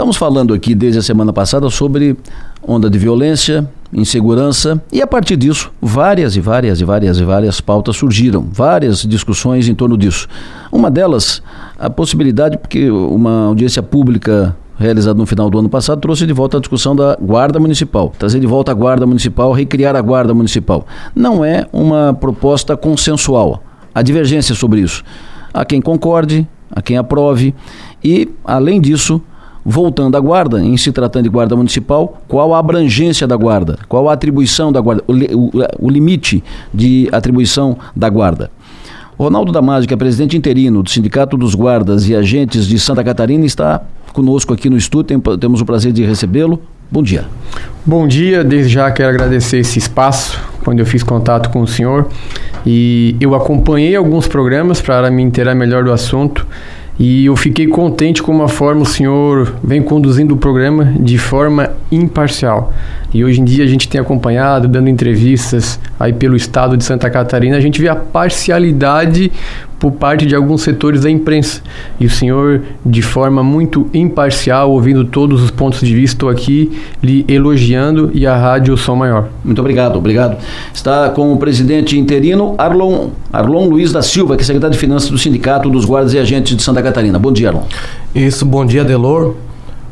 Estamos falando aqui desde a semana passada sobre onda de violência, insegurança e a partir disso várias e várias e várias e várias pautas surgiram, várias discussões em torno disso. Uma delas, a possibilidade, porque uma audiência pública realizada no final do ano passado trouxe de volta a discussão da Guarda Municipal, trazer de volta a Guarda Municipal, recriar a Guarda Municipal. Não é uma proposta consensual. Há divergência sobre isso. Há quem concorde, há quem aprove e, além disso, voltando à guarda, em se tratando de guarda municipal, qual a abrangência da guarda, qual a atribuição da guarda, o, o, o limite de atribuição da guarda. Ronaldo Damasio, que é presidente interino do Sindicato dos Guardas e Agentes de Santa Catarina, está conosco aqui no estúdio, temos o prazer de recebê-lo. Bom dia. Bom dia, desde já quero agradecer esse espaço, quando eu fiz contato com o senhor, e eu acompanhei alguns programas para me inteirar melhor do assunto, e eu fiquei contente com a forma o senhor vem conduzindo o programa de forma imparcial. E hoje em dia a gente tem acompanhado, dando entrevistas aí pelo estado de Santa Catarina, a gente vê a parcialidade por parte de alguns setores da imprensa. E o senhor, de forma muito imparcial, ouvindo todos os pontos de vista, estou aqui lhe elogiando e a rádio Som Maior. Muito obrigado, obrigado. Está com o presidente interino Arlon, Arlon Luiz da Silva, que é secretário de Finanças do Sindicato dos Guardas e Agentes de Santa Catarina. Bom dia, Arlon. Isso, bom dia, Delor.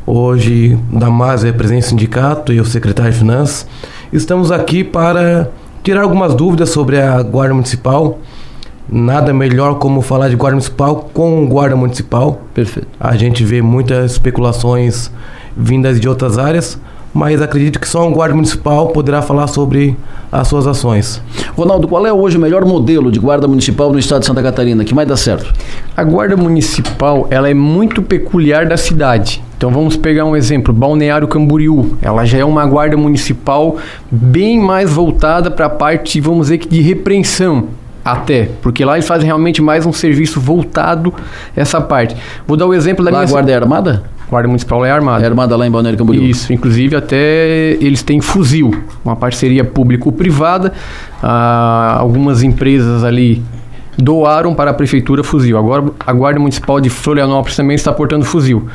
Hoje, Damas é presidente do sindicato e eu secretário de Finanças. Estamos aqui para tirar algumas dúvidas sobre a Guarda Municipal nada melhor como falar de guarda municipal com guarda municipal. Perfeito. A gente vê muitas especulações vindas de outras áreas, mas acredito que só um guarda municipal poderá falar sobre as suas ações. Ronaldo, qual é hoje o melhor modelo de guarda municipal no estado de Santa Catarina que mais dá certo? A guarda municipal, ela é muito peculiar da cidade. Então vamos pegar um exemplo, Balneário Camboriú. Ela já é uma guarda municipal bem mais voltada para a parte, vamos dizer que de repreensão. Até, porque lá eles fazem realmente mais um serviço voltado essa parte. Vou dar o exemplo da lá minha. A guarda é armada? Guarda Municipal é armada. É armada lá em Balneário Camboriú. Isso, inclusive até eles têm fuzil, uma parceria público-privada. Ah, algumas empresas ali doaram para a prefeitura fuzil. Agora a Guarda Municipal de Florianópolis também está portando fuzil.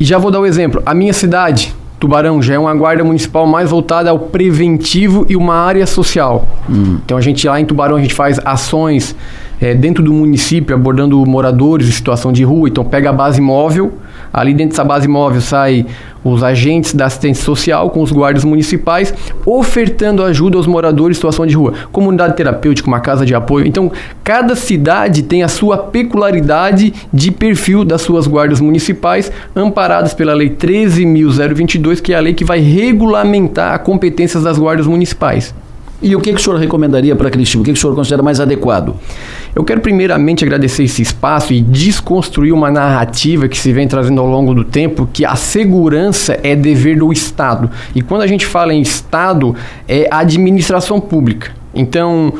E já vou dar o exemplo. A minha cidade, Tubarão já é uma guarda municipal mais voltada ao preventivo e uma área social. Hum. Então a gente lá em Tubarão a gente faz ações é, dentro do município abordando moradores em situação de rua. Então pega a base móvel Ali dentro dessa base móvel sai os agentes da assistência social com os guardas municipais, ofertando ajuda aos moradores em situação de rua. Comunidade terapêutica, uma casa de apoio. Então, cada cidade tem a sua peculiaridade de perfil das suas guardas municipais, amparadas pela Lei 13.022, que é a lei que vai regulamentar as competências das guardas municipais. E o que, que o senhor recomendaria para Cristina? O que, que o senhor considera mais adequado? Eu quero primeiramente agradecer esse espaço e desconstruir uma narrativa que se vem trazendo ao longo do tempo que a segurança é dever do Estado. E quando a gente fala em Estado, é administração pública. Então,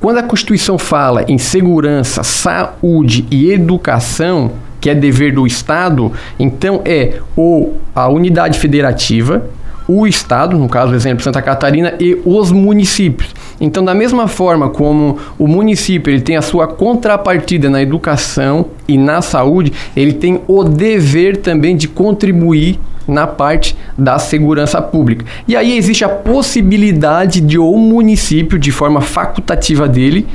quando a Constituição fala em segurança, saúde e educação, que é dever do Estado, então é ou a unidade federativa, o Estado, no caso, exemplo, Santa Catarina, e os municípios. Então, da mesma forma como o município ele tem a sua contrapartida na educação e na saúde, ele tem o dever também de contribuir na parte da segurança pública. E aí existe a possibilidade de o município, de forma facultativa dele,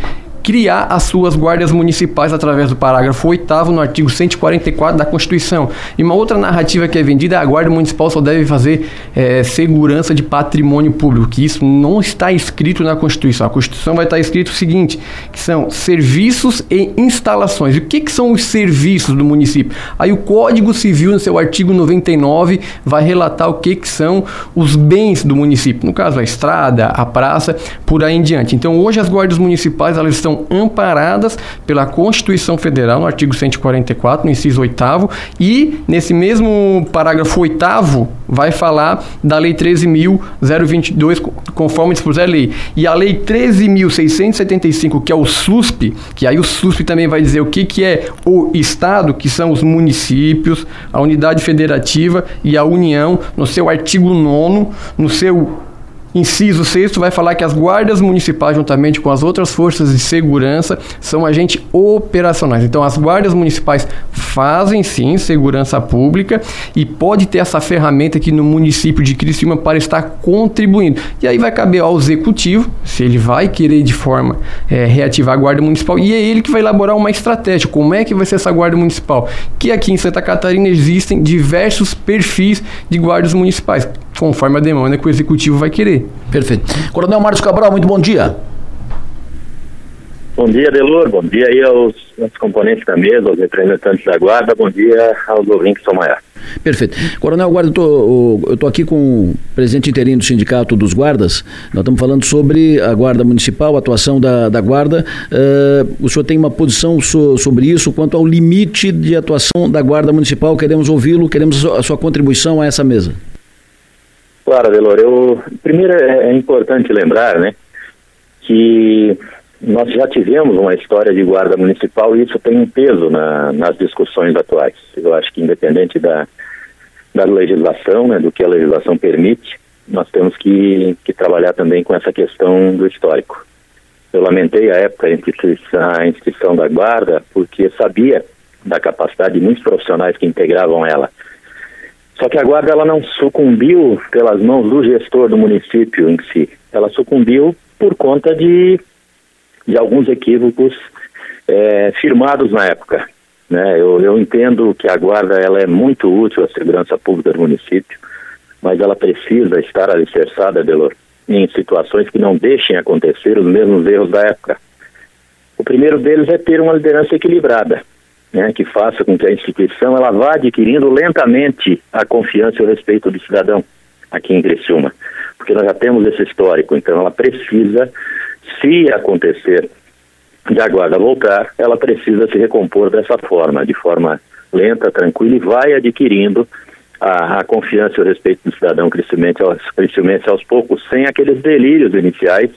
criar as suas guardas municipais através do parágrafo 8 no artigo 144 da Constituição. E uma outra narrativa que é vendida é a guarda municipal só deve fazer é, segurança de patrimônio público, que isso não está escrito na Constituição. A Constituição vai estar escrito o seguinte, que são serviços e instalações. E o que, que são os serviços do município? Aí o Código Civil, no seu artigo 99, vai relatar o que, que são os bens do município. No caso, a estrada, a praça, por aí em diante. Então, hoje as guardas municipais, elas estão são amparadas pela Constituição Federal, no artigo 144, no inciso 8 e nesse mesmo parágrafo 8 vai falar da Lei 13.022, conforme dispuser a lei. E a Lei 13.675, que é o SUSP, que aí o SUSP também vai dizer o que, que é o Estado, que são os municípios, a unidade federativa e a União, no seu artigo 9 no seu inciso 6 vai falar que as guardas municipais, juntamente com as outras forças de segurança, são agentes operacionais. Então, as guardas municipais fazem sim segurança pública e pode ter essa ferramenta aqui no município de Criciúma para estar contribuindo. E aí vai caber ao executivo, se ele vai querer de forma é, reativar a guarda municipal, e é ele que vai elaborar uma estratégia. Como é que vai ser essa guarda municipal? Que aqui em Santa Catarina existem diversos perfis de guardas municipais, conforme a demanda que o executivo vai querer. Perfeito. Coronel Marcos Cabral, muito bom dia. Bom dia, Delor. Bom dia aí aos, aos, componentes da mesa, aos representantes da Guarda. Bom dia aos ouvintes do maior. Perfeito. Coronel Guarda, eu estou aqui com o presidente interino do Sindicato dos Guardas. Nós estamos falando sobre a Guarda Municipal, a atuação da, da Guarda. Uh, o senhor tem uma posição so, sobre isso quanto ao limite de atuação da Guarda Municipal? Queremos ouvi-lo, queremos a sua contribuição a essa mesa. Claro, Delor. Eu, primeiro é, é importante lembrar, né, que nós já tivemos uma história de guarda municipal e isso tem um peso na, nas discussões atuais. Eu acho que independente da, da legislação, né, do que a legislação permite, nós temos que, que trabalhar também com essa questão do histórico. Eu lamentei a época a instituição, a da guarda porque sabia da capacidade de muitos profissionais que integravam ela. Só que a guarda ela não sucumbiu pelas mãos do gestor do município em si. Ela sucumbiu por conta de de alguns equívocos é, firmados na época. Né? Eu, eu entendo que a guarda ela é muito útil à segurança pública do município, mas ela precisa estar alicerçada, Delor, em situações que não deixem acontecer os mesmos erros da época. O primeiro deles é ter uma liderança equilibrada, né, que faça com que a instituição ela vá adquirindo lentamente a confiança e o respeito do cidadão aqui em Criciúma, porque nós já temos esse histórico, então ela precisa se acontecer de a guarda voltar, ela precisa se recompor dessa forma, de forma lenta, tranquila e vai adquirindo a, a confiança e o respeito do cidadão crescimento aos, crescimento aos poucos, sem aqueles delírios iniciais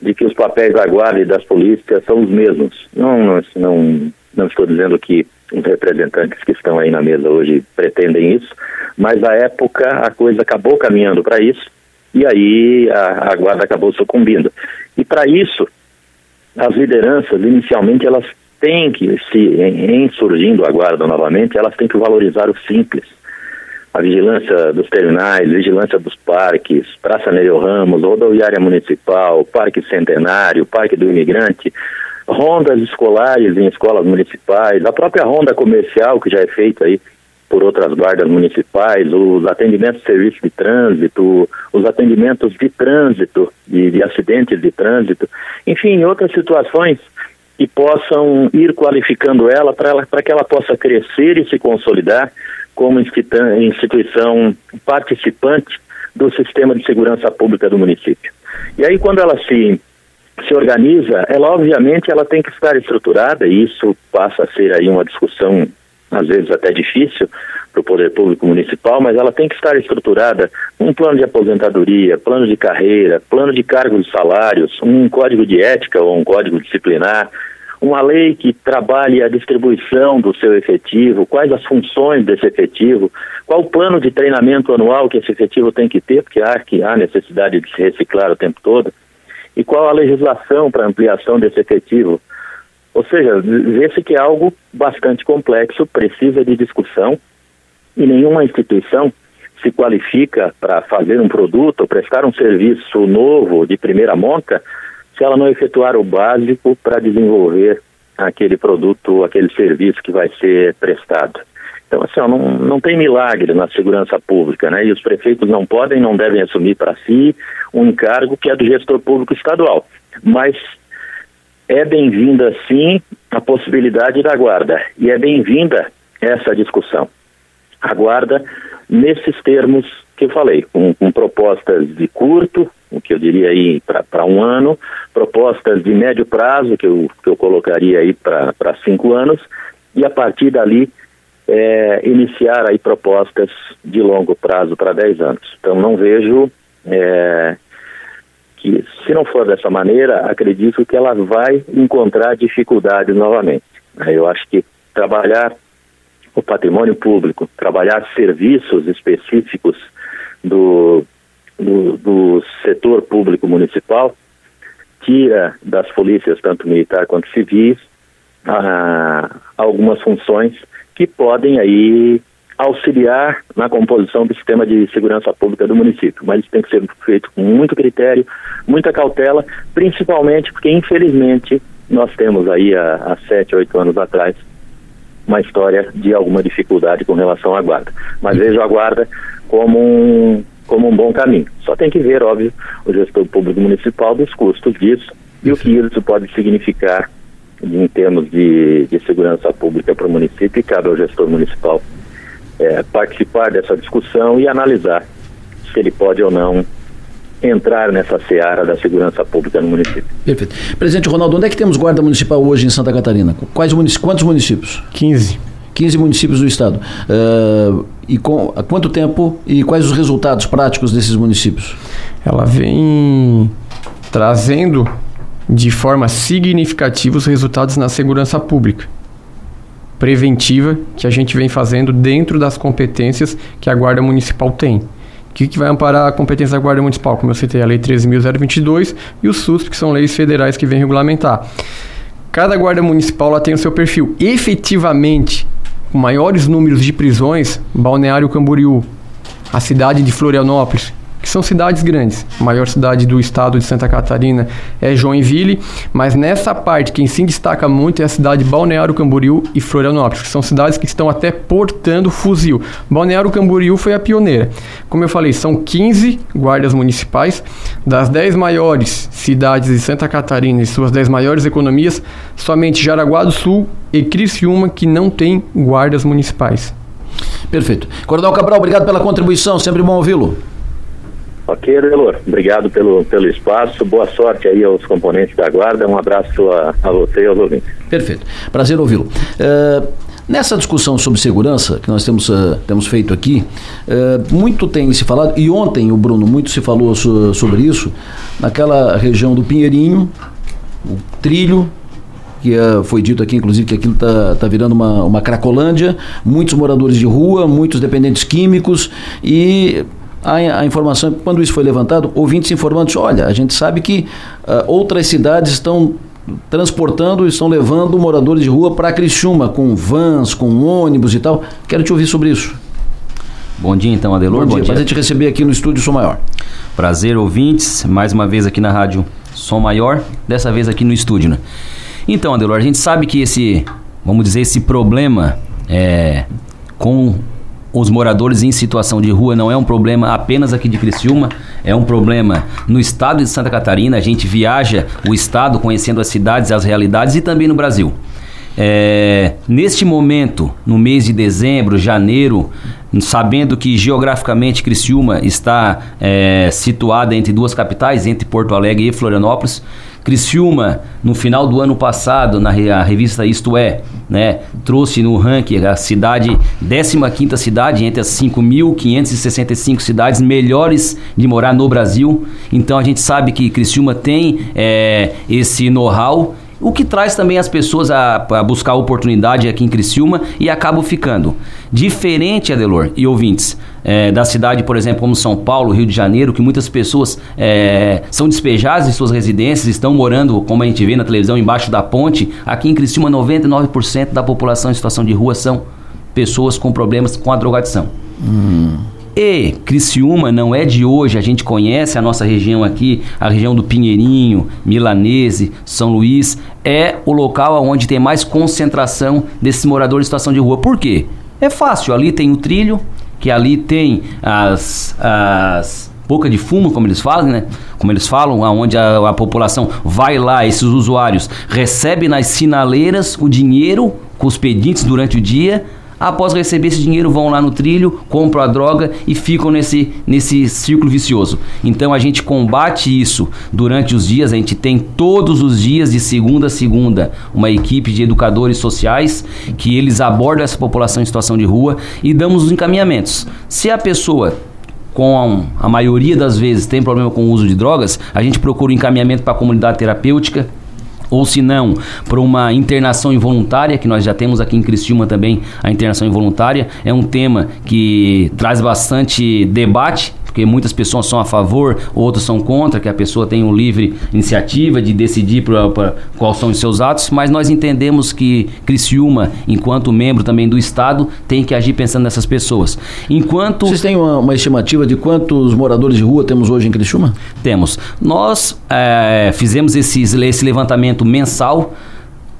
de que os papéis da guarda e das polícias são os mesmos. Não, não, não, não estou dizendo que os representantes que estão aí na mesa hoje pretendem isso, mas à época a coisa acabou caminhando para isso e aí a, a guarda acabou sucumbindo. E para isso, as lideranças, inicialmente, elas têm que, se em, em surgindo a guarda novamente, elas têm que valorizar o simples. A vigilância dos terminais, vigilância dos parques, Praça Nereu Ramos, rodoviária municipal, Parque Centenário, Parque do Imigrante, rondas escolares em escolas municipais, a própria ronda comercial que já é feita aí por outras guardas municipais, os atendimentos de serviço de trânsito, os atendimentos de trânsito, de, de acidentes de trânsito, enfim, outras situações que possam ir qualificando ela para que ela possa crescer e se consolidar como instituição participante do sistema de segurança pública do município. E aí quando ela se se organiza, ela obviamente ela tem que estar estruturada e isso passa a ser aí uma discussão às vezes até difícil para o poder público municipal, mas ela tem que estar estruturada. Um plano de aposentadoria, plano de carreira, plano de cargos e salários, um código de ética ou um código disciplinar, uma lei que trabalhe a distribuição do seu efetivo, quais as funções desse efetivo, qual o plano de treinamento anual que esse efetivo tem que ter, porque há, que há necessidade de se reciclar o tempo todo, e qual a legislação para ampliação desse efetivo. Ou seja, vê-se que é algo bastante complexo, precisa de discussão e nenhuma instituição se qualifica para fazer um produto prestar um serviço novo de primeira monta se ela não efetuar o básico para desenvolver aquele produto, aquele serviço que vai ser prestado. Então, assim, ó, não, não tem milagre na segurança pública, né? E os prefeitos não podem, não devem assumir para si um encargo que é do gestor público estadual. Mas é bem-vinda, sim, a possibilidade da guarda. E é bem-vinda essa discussão. A guarda, nesses termos que eu falei, com, com propostas de curto, o que eu diria aí para um ano, propostas de médio prazo, que eu, que eu colocaria aí para cinco anos, e a partir dali é, iniciar aí propostas de longo prazo para dez anos. Então não vejo é, que, se não for dessa maneira, acredito que ela vai encontrar dificuldades novamente. Eu acho que trabalhar o patrimônio público, trabalhar serviços específicos do, do, do setor público municipal, tira das polícias, tanto militar quanto civis, ah, algumas funções que podem aí auxiliar na composição do sistema de segurança pública do município, mas isso tem que ser feito com muito critério, muita cautela, principalmente porque, infelizmente, nós temos aí há, há sete, oito anos atrás uma história de alguma dificuldade com relação à guarda. Mas vejo a guarda como um, como um bom caminho. Só tem que ver, óbvio, o gestor público municipal dos custos disso e o que isso pode significar em termos de, de segurança pública para o município e cabe ao gestor municipal é, participar dessa discussão e analisar se ele pode ou não entrar nessa seara da segurança pública no município. Perfeito. Presidente Ronaldo, onde é que temos guarda municipal hoje em Santa Catarina? Quais munic quantos municípios? 15. 15 municípios do estado. Uh, e com, há quanto tempo e quais os resultados práticos desses municípios? Ela vem trazendo de forma significativa os resultados na segurança pública preventiva que a gente vem fazendo dentro das competências que a Guarda Municipal tem. O que, que vai amparar a competência da Guarda Municipal? Como eu citei, a Lei 13.022 e o SUSP, que são leis federais que vêm regulamentar. Cada Guarda Municipal tem o seu perfil. Efetivamente, com maiores números de prisões, Balneário Camboriú, a cidade de Florianópolis, que são cidades grandes. A maior cidade do estado de Santa Catarina é Joinville, mas nessa parte quem se destaca muito é a cidade de Balneário Camboriú e Florianópolis, que são cidades que estão até portando fuzil. Balneário Camboriú foi a pioneira. Como eu falei, são 15 guardas municipais das 10 maiores cidades de Santa Catarina e suas 10 maiores economias, somente Jaraguá do Sul e Criciúma que não tem guardas municipais. Perfeito. Coronel Cabral, obrigado pela contribuição, sempre bom ouvi-lo. Ok, Delor, obrigado pelo, pelo espaço, boa sorte aí aos componentes da Guarda, um abraço a, a você e aos ouvintes. Perfeito, prazer ouvi-lo. Uh, nessa discussão sobre segurança que nós temos, uh, temos feito aqui, uh, muito tem se falado, e ontem o Bruno, muito se falou so, sobre isso, naquela região do Pinheirinho, o trilho, que foi dito aqui, inclusive, que aquilo está tá virando uma, uma cracolândia, muitos moradores de rua, muitos dependentes químicos e a, a informação, quando isso foi levantado, ouvintes informando, olha, a gente sabe que uh, outras cidades estão transportando, estão levando moradores de rua para Criciúma, com vans, com ônibus e tal. Quero te ouvir sobre isso. Bom dia então, Adelor. Bom, Bom dia. Prazer te receber aqui no estúdio Som Maior. Prazer, ouvintes, mais uma vez aqui na rádio Som Maior, dessa vez aqui no estúdio, né? Então, Adelor, a gente sabe que esse, vamos dizer, esse problema é, com os moradores em situação de rua não é um problema apenas aqui de Criciúma, é um problema no estado de Santa Catarina. A gente viaja o estado conhecendo as cidades, as realidades e também no Brasil. É, neste momento, no mês de dezembro, janeiro, sabendo que geograficamente Criciúma está é, situada entre duas capitais, entre Porto Alegre e Florianópolis, Criciúma, no final do ano passado, na revista Isto É, né, trouxe no ranking a cidade, 15 cidade entre as 5.565 cidades melhores de morar no Brasil. Então a gente sabe que Criciúma tem é, esse know-how o que traz também as pessoas a, a, buscar oportunidade aqui em Criciúma e acabam ficando. Diferente, Adelor e ouvintes, é, da cidade, por exemplo, como São Paulo, Rio de Janeiro, que muitas pessoas é, são despejadas de suas residências, estão morando, como a gente vê na televisão, embaixo da ponte. Aqui em Criciúma, 99% da população em situação de rua são pessoas com problemas com a drogadição. Hum. E Criciúma não é de hoje, a gente conhece a nossa região aqui, a região do Pinheirinho, Milanese, São Luís, é o local onde tem mais concentração desses moradores em situação de rua. Por quê? É fácil, ali tem o trilho, que ali tem as, as boca de fumo, como eles falam, né? Como eles falam, aonde a, a população vai lá, esses usuários recebem nas sinaleiras o dinheiro com os pedintes durante o dia Após receber esse dinheiro, vão lá no trilho, compram a droga e ficam nesse, nesse círculo vicioso. Então a gente combate isso durante os dias, a gente tem todos os dias, de segunda a segunda, uma equipe de educadores sociais que eles abordam essa população em situação de rua e damos os encaminhamentos. Se a pessoa com a, a maioria das vezes tem problema com o uso de drogas, a gente procura o encaminhamento para a comunidade terapêutica ou se não, para uma internação involuntária, que nós já temos aqui em Criciúma também a internação involuntária, é um tema que traz bastante debate, porque muitas pessoas são a favor, outros são contra, que a pessoa tem um livre iniciativa de decidir pra, pra, quais são os seus atos, mas nós entendemos que Criciúma, enquanto membro também do Estado, tem que agir pensando nessas pessoas. Enquanto... Vocês têm uma, uma estimativa de quantos moradores de rua temos hoje em Criciúma? Temos. Nós é, fizemos esse, esse levantamento mensal,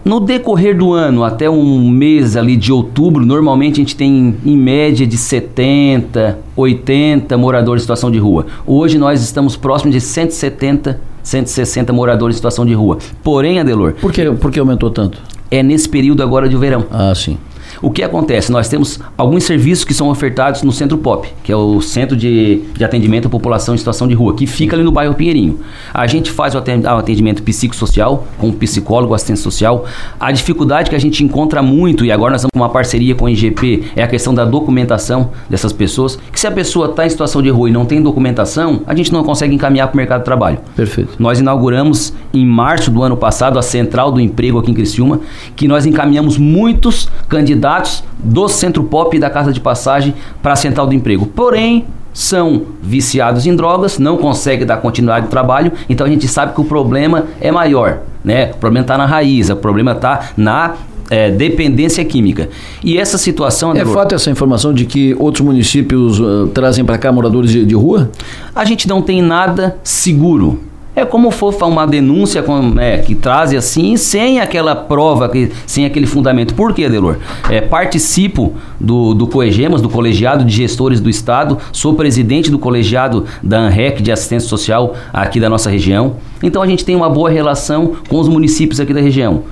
no decorrer do ano, até um mês ali de outubro, normalmente a gente tem em média de 70, 80 moradores em situação de rua. Hoje nós estamos próximos de 170, 160 moradores em situação de rua. Porém, Adelor. Por que, por que aumentou tanto? É nesse período agora de verão. Ah, sim. O que acontece? Nós temos alguns serviços que são ofertados no Centro POP, que é o Centro de, de Atendimento à População em Situação de Rua, que fica ali no bairro Pinheirinho. A gente faz o atendimento psicossocial, com psicólogo, assistente social. A dificuldade que a gente encontra muito, e agora nós estamos com uma parceria com o IGP, é a questão da documentação dessas pessoas, que se a pessoa está em situação de rua e não tem documentação, a gente não consegue encaminhar para o mercado de trabalho. Perfeito. Nós inauguramos em março do ano passado a Central do Emprego aqui em Criciúma, que nós encaminhamos muitos candidatos candidatos do Centro Pop e da Casa de Passagem para a Central do Emprego. Porém, são viciados em drogas, não conseguem dar continuidade de trabalho, então a gente sabe que o problema é maior. Né? O problema está na raiz, o problema está na é, dependência química. E essa situação. É fato essa informação de que outros municípios uh, trazem para cá moradores de, de rua? A gente não tem nada seguro. É como for uma denúncia com, é, que traz assim, sem aquela prova, que, sem aquele fundamento. Por quê, Adelor? É, participo do, do COEGEMAS, do Colegiado de Gestores do Estado, sou presidente do colegiado da ANREC de Assistência Social aqui da nossa região. Então a gente tem uma boa relação com os municípios aqui da região.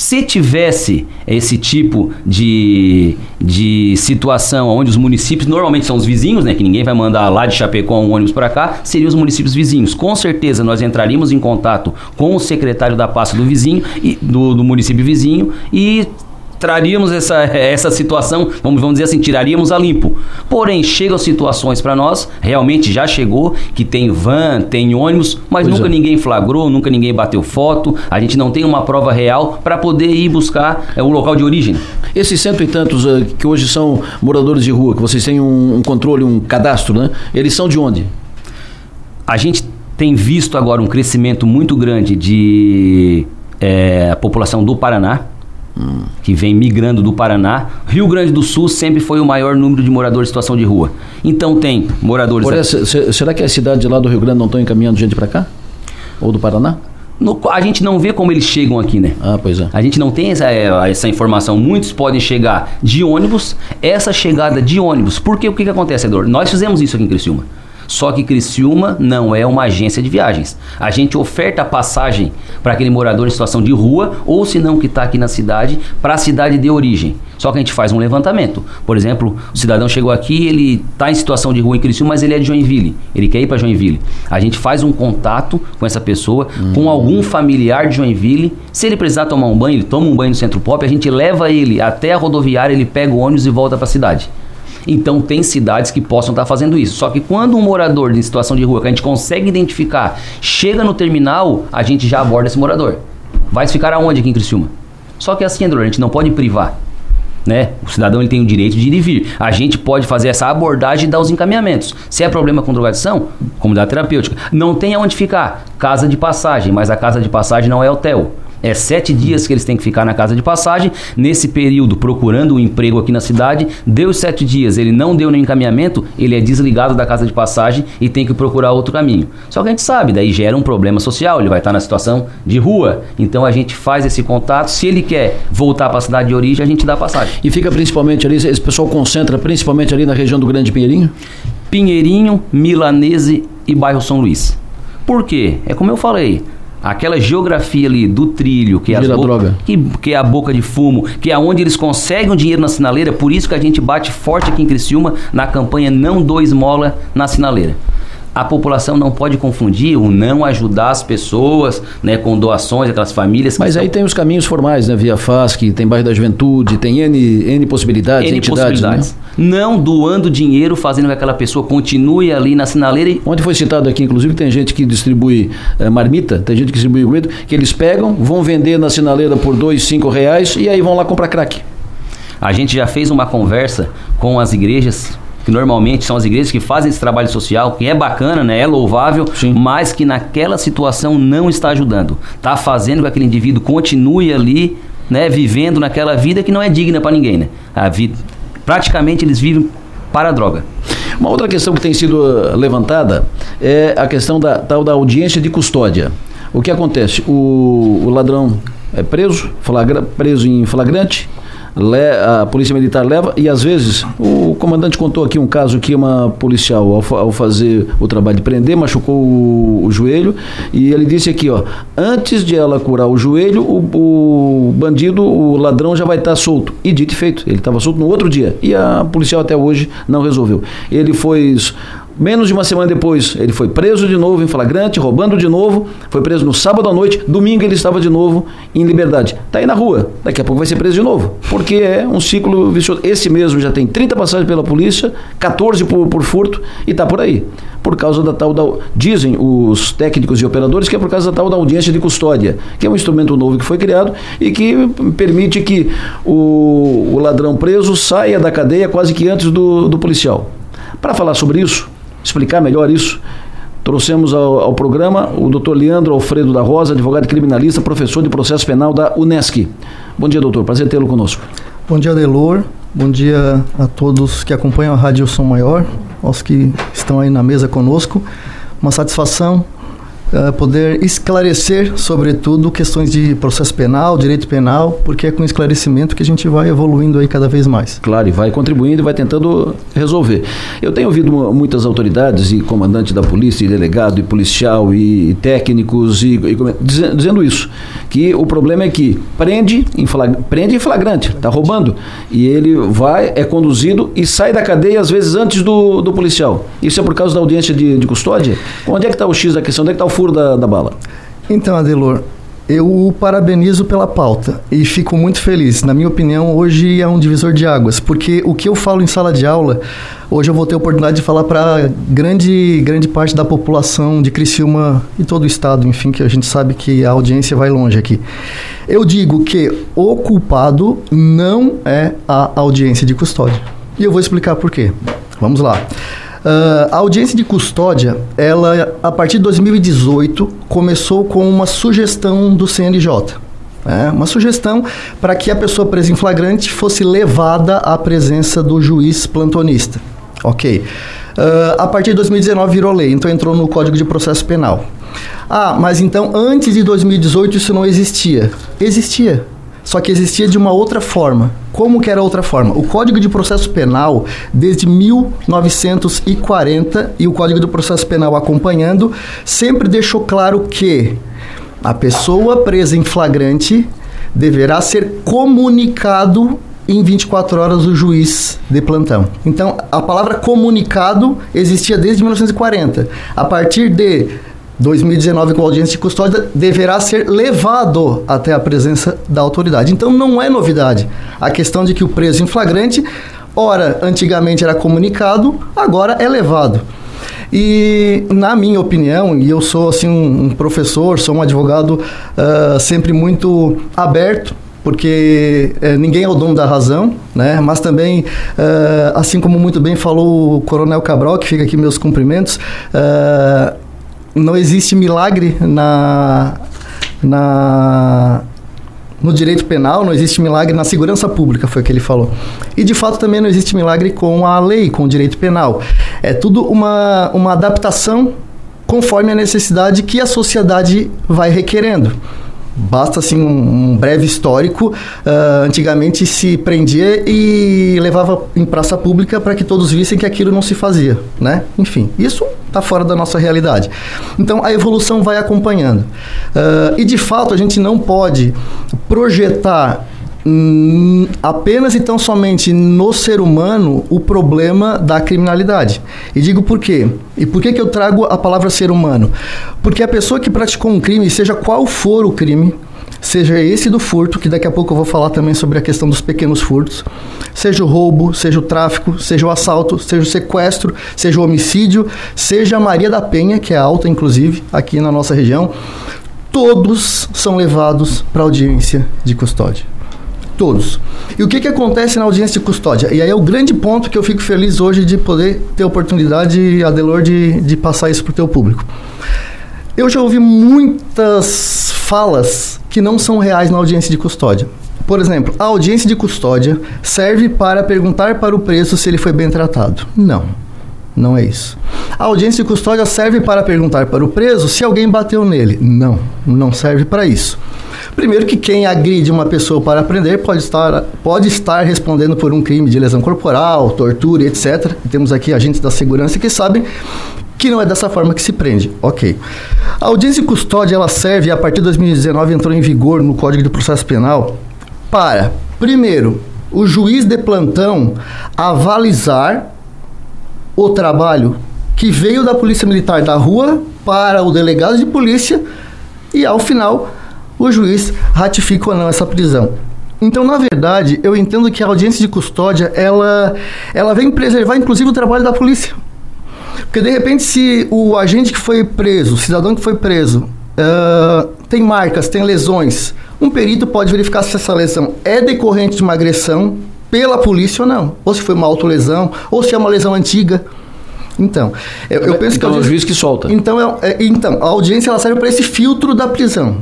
Se tivesse esse tipo de, de situação onde os municípios, normalmente são os vizinhos, né, que ninguém vai mandar lá de Chapecó um ônibus para cá, seriam os municípios vizinhos. Com certeza nós entraríamos em contato com o secretário da pasta do vizinho e do, do município vizinho e traríamos essa, essa situação, vamos, vamos dizer assim, tiraríamos a limpo. Porém, chegam situações para nós, realmente já chegou, que tem van, tem ônibus, mas pois nunca é. ninguém flagrou, nunca ninguém bateu foto, a gente não tem uma prova real para poder ir buscar é, o local de origem. Esses cento e tantos uh, que hoje são moradores de rua, que vocês têm um, um controle, um cadastro, né? Eles são de onde? A gente tem visto agora um crescimento muito grande de é, população do Paraná, que vem migrando do Paraná. Rio Grande do Sul sempre foi o maior número de moradores em situação de rua. Então tem moradores. Porém, será que as cidades lá do Rio Grande não estão encaminhando gente para cá? Ou do Paraná? No, a gente não vê como eles chegam aqui, né? Ah, pois é. A gente não tem essa, é, essa informação. Muitos podem chegar de ônibus. Essa chegada de ônibus, porque o que, que acontece, Edor? Nós fizemos isso aqui em Criciúma. Só que Criciúma não é uma agência de viagens. A gente oferta passagem para aquele morador em situação de rua ou se não que está aqui na cidade para a cidade de origem. Só que a gente faz um levantamento. Por exemplo, o cidadão chegou aqui, ele está em situação de rua em Criciúma, mas ele é de Joinville. Ele quer ir para Joinville. A gente faz um contato com essa pessoa, hum. com algum familiar de Joinville. Se ele precisar tomar um banho, ele toma um banho no Centro Pop, a gente leva ele até a rodoviária, ele pega o ônibus e volta para a cidade. Então tem cidades que possam estar fazendo isso. Só que quando um morador em situação de rua que a gente consegue identificar chega no terminal, a gente já aborda esse morador. Vai ficar aonde aqui em Criciúma? Só que assim, André, a gente não pode privar. Né? O cidadão ele tem o direito de ir e vir. A gente pode fazer essa abordagem e dar os encaminhamentos. Se é problema com drogadição, comunidade terapêutica. Não tem aonde ficar. Casa de passagem, mas a casa de passagem não é hotel. É sete dias que eles têm que ficar na casa de passagem. Nesse período, procurando um emprego aqui na cidade, deu sete dias, ele não deu nenhum encaminhamento, ele é desligado da casa de passagem e tem que procurar outro caminho. Só que a gente sabe, daí gera um problema social, ele vai estar na situação de rua. Então a gente faz esse contato. Se ele quer voltar para a cidade de origem, a gente dá passagem. E fica principalmente ali, esse pessoal concentra principalmente ali na região do Grande Pinheirinho? Pinheirinho, Milanese e bairro São Luís. Por quê? É como eu falei, aquela geografia ali do trilho, que é, droga. Que, que, é a boca de fumo, que é onde eles conseguem o dinheiro na sinaleira, por isso que a gente bate forte aqui em Criciúma na campanha Não Dou Esmola na sinaleira a população não pode confundir o não ajudar as pessoas né, com doações, aquelas famílias. Mas aí tem os caminhos formais, né? Via FASC, tem bairro da juventude, tem N, N possibilidades, N entidades. Possibilidades. Né? Não doando dinheiro, fazendo com que aquela pessoa continue ali na sinaleira. E... Ontem foi citado aqui, inclusive, tem gente que distribui é, marmita, tem gente que distribui comida, que eles pegam, vão vender na sinaleira por dois, cinco reais e aí vão lá comprar crack. A gente já fez uma conversa com as igrejas que normalmente são as igrejas que fazem esse trabalho social, que é bacana, né? É louvável, Sim. mas que naquela situação não está ajudando. Está fazendo com que aquele indivíduo continue ali, né, vivendo naquela vida que não é digna para ninguém, né? A vida, praticamente eles vivem para a droga. Uma outra questão que tem sido uh, levantada é a questão da tal da audiência de custódia. O que acontece? O, o ladrão é preso, flagra, preso em flagrante, a polícia militar leva e às vezes o comandante contou aqui um caso que uma policial ao, ao fazer o trabalho de prender machucou o, o joelho e ele disse aqui ó antes de ela curar o joelho o, o bandido o ladrão já vai estar solto. E dito e feito ele estava solto no outro dia e a policial até hoje não resolveu. Ele foi Menos de uma semana depois, ele foi preso de novo em flagrante, roubando de novo. Foi preso no sábado à noite. Domingo ele estava de novo em liberdade. Está aí na rua. Daqui a pouco vai ser preso de novo. Porque é um ciclo vicioso. Esse mesmo já tem 30 passagens pela polícia, 14 por, por furto e está por aí. Por causa da tal da. Dizem os técnicos e operadores que é por causa da tal da audiência de custódia, que é um instrumento novo que foi criado e que permite que o, o ladrão preso saia da cadeia quase que antes do, do policial. Para falar sobre isso, explicar melhor isso, trouxemos ao, ao programa o Dr. Leandro Alfredo da Rosa, advogado criminalista, professor de processo penal da Unesc. Bom dia, doutor. Prazer tê-lo conosco. Bom dia, Delor. Bom dia a todos que acompanham a Rádio Som Maior, aos que estão aí na mesa conosco. Uma satisfação uh, poder esclarecer, sobretudo, questões de processo penal, direito penal, porque é com esclarecimento que a gente vai evoluindo aí cada vez mais. Claro, e vai contribuindo e vai tentando resolver. Eu tenho ouvido muitas autoridades e comandante da polícia, e delegado, e policial, e, técnicos, e, e dizendo isso, que o problema é que prende em, flag, prende em flagrante, está roubando, e ele vai, é conduzido e sai da cadeia às vezes antes do, do policial. Isso é por causa da audiência de, de custódia? Onde é que está o X da questão? Onde é que está o furo da, da bala? Então, Adelor, eu o parabenizo pela pauta e fico muito feliz. Na minha opinião, hoje é um divisor de águas, porque o que eu falo em sala de aula, hoje eu vou ter a oportunidade de falar para grande, grande parte da população de Criciúma e todo o estado, enfim, que a gente sabe que a audiência vai longe aqui. Eu digo que o culpado não é a audiência de custódia. E eu vou explicar por quê. Vamos lá. Uh, a audiência de custódia, ela a partir de 2018 começou com uma sugestão do CNJ. É, uma sugestão para que a pessoa presa em flagrante fosse levada à presença do juiz plantonista. Ok. Uh, a partir de 2019 virou lei, então entrou no Código de Processo Penal. Ah, mas então antes de 2018 isso não existia? Existia. Só que existia de uma outra forma. Como que era outra forma? O Código de Processo Penal, desde 1940, e o Código do Processo Penal acompanhando, sempre deixou claro que a pessoa presa em flagrante deverá ser comunicado em 24 horas o juiz de plantão. Então, a palavra comunicado existia desde 1940. A partir de 2019 com audiência de custódia deverá ser levado até a presença da autoridade. Então não é novidade a questão de que o preso em flagrante, ora antigamente era comunicado, agora é levado. E na minha opinião, e eu sou assim um, um professor, sou um advogado uh, sempre muito aberto porque é, ninguém é o dono da razão, né? Mas também, uh, assim como muito bem falou o Coronel Cabral, que fica aqui meus cumprimentos, uh, não existe milagre na, na no direito penal, não existe milagre na segurança pública, foi o que ele falou. E de fato também não existe milagre com a lei, com o direito penal. É tudo uma, uma adaptação conforme a necessidade que a sociedade vai requerendo. Basta assim um, um breve histórico. Uh, antigamente se prendia e levava em praça pública para que todos vissem que aquilo não se fazia, né? Enfim, isso está fora da nossa realidade. Então a evolução vai acompanhando. Uh, e de fato a gente não pode projetar Hum, apenas e tão somente no ser humano o problema da criminalidade. E digo por quê? E por que, que eu trago a palavra ser humano? Porque a pessoa que praticou um crime, seja qual for o crime, seja esse do furto, que daqui a pouco eu vou falar também sobre a questão dos pequenos furtos, seja o roubo, seja o tráfico, seja o assalto, seja o sequestro, seja o homicídio, seja a Maria da Penha, que é alta inclusive aqui na nossa região, todos são levados para audiência de custódia Todos. E o que, que acontece na audiência de custódia? E aí é o grande ponto que eu fico feliz hoje de poder ter a oportunidade, Adelor, de, de passar isso para o teu público. Eu já ouvi muitas falas que não são reais na audiência de custódia. Por exemplo, a audiência de custódia serve para perguntar para o preso se ele foi bem tratado. Não, não é isso. A audiência de custódia serve para perguntar para o preso se alguém bateu nele. Não, não serve para isso. Primeiro que quem agride uma pessoa para prender pode estar, pode estar respondendo por um crime de lesão corporal, tortura, etc. E temos aqui agentes da segurança que sabem que não é dessa forma que se prende. Ok. A audiência de custódia ela serve, a partir de 2019 entrou em vigor no Código de Processo Penal, para, primeiro, o juiz de plantão avalizar o trabalho que veio da Polícia Militar da rua para o delegado de polícia e, ao final, o juiz ratifica ou não essa prisão. Então, na verdade, eu entendo que a audiência de custódia, ela, ela vem preservar, inclusive, o trabalho da polícia. Porque, de repente, se o agente que foi preso, o cidadão que foi preso, uh, tem marcas, tem lesões, um perito pode verificar se essa lesão é decorrente de uma agressão pela polícia ou não. Ou se foi uma autolesão, ou se é uma lesão antiga. Então, eu, eu penso então que... é o juiz que solta. Então, é, é, então a audiência ela serve para esse filtro da prisão.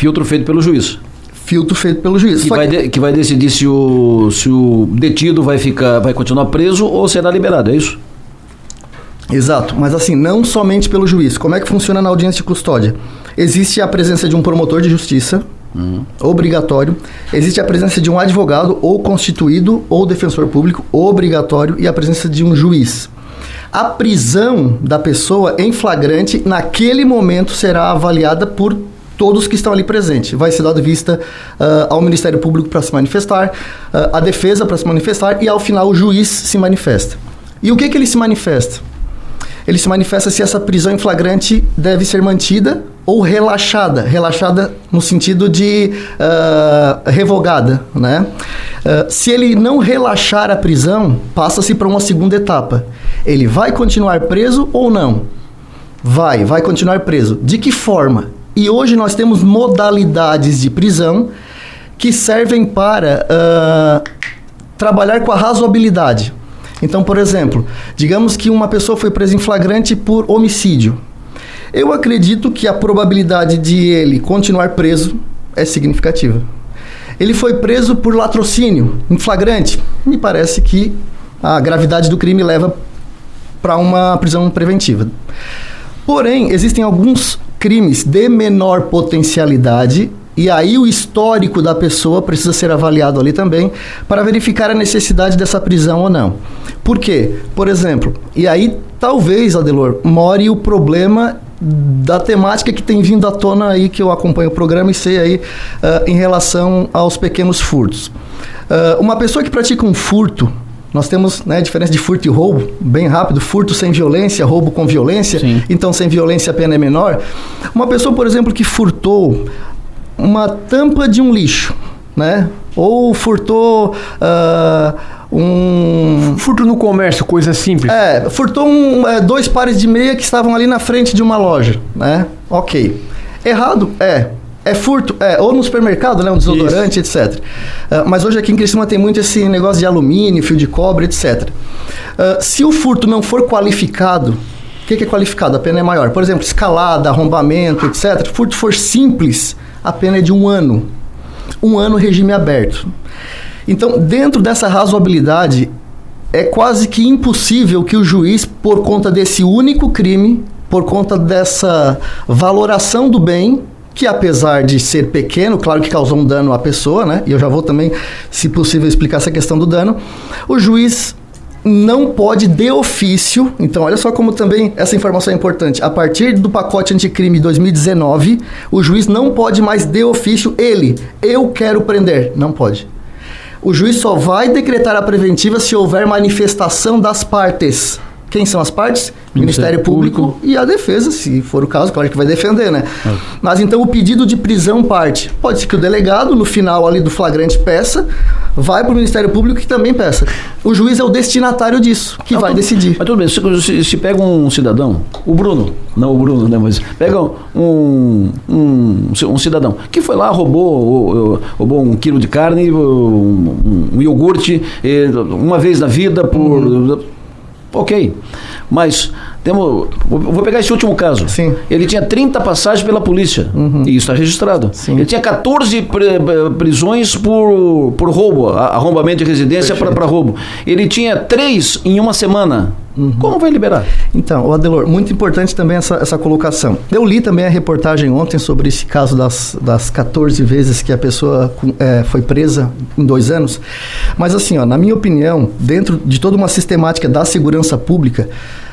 Filtro feito pelo juiz. Filtro feito pelo juiz. Que, vai, que... De, que vai decidir se o, se o detido vai, ficar, vai continuar preso ou será liberado, é isso? Exato, mas assim, não somente pelo juiz. Como é que funciona na audiência de custódia? Existe a presença de um promotor de justiça, uhum. obrigatório. Existe a presença de um advogado, ou constituído, ou defensor público, obrigatório, e a presença de um juiz. A prisão da pessoa em flagrante, naquele momento, será avaliada por todos que estão ali presentes. Vai ser dado vista uh, ao Ministério Público para se manifestar, uh, a defesa para se manifestar e, ao final, o juiz se manifesta. E o que, que ele se manifesta? ele se manifesta se essa prisão em flagrante deve ser mantida ou relaxada, relaxada no sentido de uh, revogada, né? Uh, se ele não relaxar a prisão, passa-se para uma segunda etapa. Ele vai continuar preso ou não? Vai, vai continuar preso. De que forma? E hoje nós temos modalidades de prisão que servem para uh, trabalhar com a razoabilidade. Então, por exemplo, digamos que uma pessoa foi presa em flagrante por homicídio. Eu acredito que a probabilidade de ele continuar preso é significativa. Ele foi preso por latrocínio, em flagrante. Me parece que a gravidade do crime leva para uma prisão preventiva. Porém, existem alguns crimes de menor potencialidade e aí o histórico da pessoa precisa ser avaliado ali também para verificar a necessidade dessa prisão ou não. Por quê? Por exemplo, e aí talvez, Adelor, more o problema da temática que tem vindo à tona aí, que eu acompanho o programa e sei aí, uh, em relação aos pequenos furtos. Uh, uma pessoa que pratica um furto, nós temos né, a diferença de furto e roubo, bem rápido, furto sem violência, roubo com violência, Sim. então sem violência a pena é menor. Uma pessoa, por exemplo, que furtou uma tampa de um lixo, né? Ou furtou uh, um... Furto no comércio, coisa simples. É, furtou um, é, dois pares de meia que estavam ali na frente de uma loja, né? Ok. Errado? É. É furto? É. Ou no supermercado, né? Um desodorante, Isso. etc. Uh, mas hoje aqui em Criciúma tem muito esse negócio de alumínio, fio de cobre, etc. Uh, se o furto não for qualificado, o que, que é qualificado? A pena é maior. Por exemplo, escalada, arrombamento, etc. Furto for simples, a pena é de um ano. Um ano regime aberto. Então, dentro dessa razoabilidade, é quase que impossível que o juiz, por conta desse único crime, por conta dessa valoração do bem, que apesar de ser pequeno, claro que causou um dano à pessoa, né? E eu já vou também, se possível, explicar essa questão do dano. O juiz não pode de ofício, então olha só como também essa informação é importante. A partir do pacote anticrime 2019, o juiz não pode mais de ofício ele, eu quero prender, não pode. O juiz só vai decretar a preventiva se houver manifestação das partes. Quem são as partes? Ministério, Ministério Público, Público, e a defesa, se for o caso, claro que vai defender, né? É. Mas então o pedido de prisão parte. Pode ser que o delegado, no final ali do flagrante, peça, vai para o Ministério Público que também peça. O juiz é o destinatário disso, que não, vai tudo, decidir. Mas tudo bem, se, se, se, pega um cidadão, o Bruno, não o Bruno, né? Mas pega um, um, um cidadão que foi lá, roubou, roubou um quilo de carne, um, um iogurte, uma vez na vida por. Uhum. Ok. Mas temos, vou pegar esse último caso. Sim. Ele tinha 30 passagens pela polícia. Uhum. E isso está registrado. Sim. Ele tinha 14 prisões por, por roubo, arrombamento de residência para roubo. Ele tinha três em uma semana. Uhum. Como vai liberar? Então, Adelor, muito importante também essa, essa colocação. Eu li também a reportagem ontem sobre esse caso das, das 14 vezes que a pessoa é, foi presa em dois anos. Mas assim, ó, na minha opinião, dentro de toda uma sistemática da segurança pública,